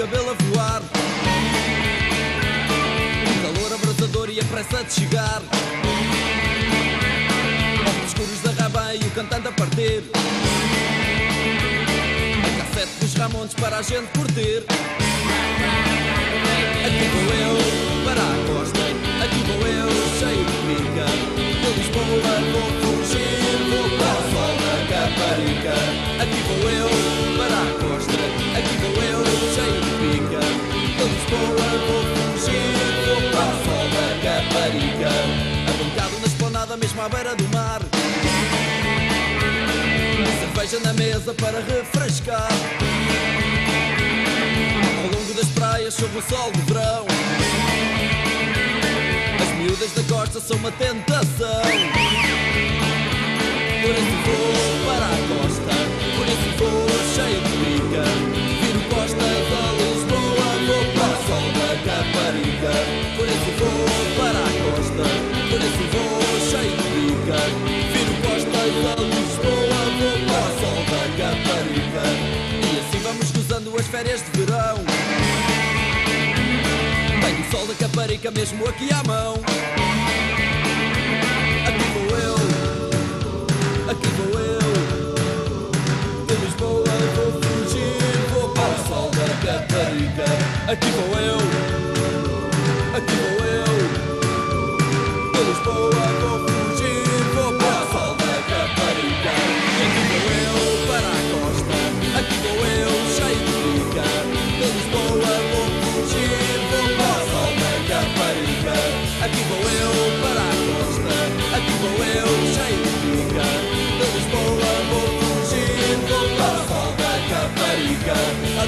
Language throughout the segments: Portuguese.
cabelo a voar. O calor abrasador e a pressa de chegar. Os escuros da raba e o cantando a partir. A cassete dos Ramontes para a gente curtir. Aqui vou eu para a costa, aqui vou eu cheio de pica. De Lisboa vou fugir, vou para o sol da Caparica. Mesmo à beira do mar. Cerveja na mesa para refrescar ao longo das praias sob o sol de verão. As miúdas da costa são uma tentação. Por isso vou para a costa, por isso vou Caparica mesmo aqui à mão. Aqui vou eu, aqui vou eu. De Lisboa vou fugir, vou para o sol da Caparica. Aqui vou eu, aqui vou eu. De Lisboa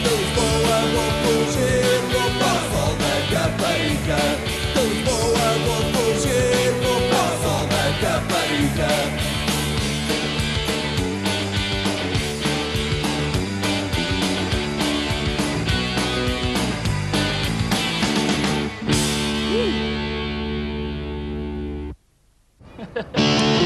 de Lisboa vou fugir, vou para o sol da Caparica. De vou fugir, vou para o sol da. Parece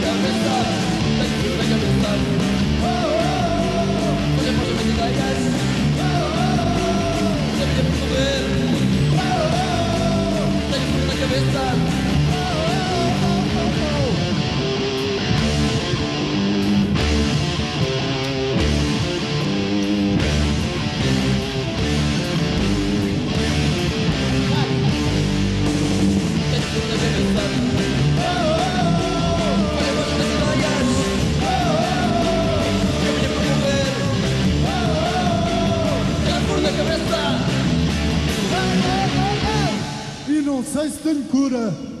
cabeça Sexta Estancura.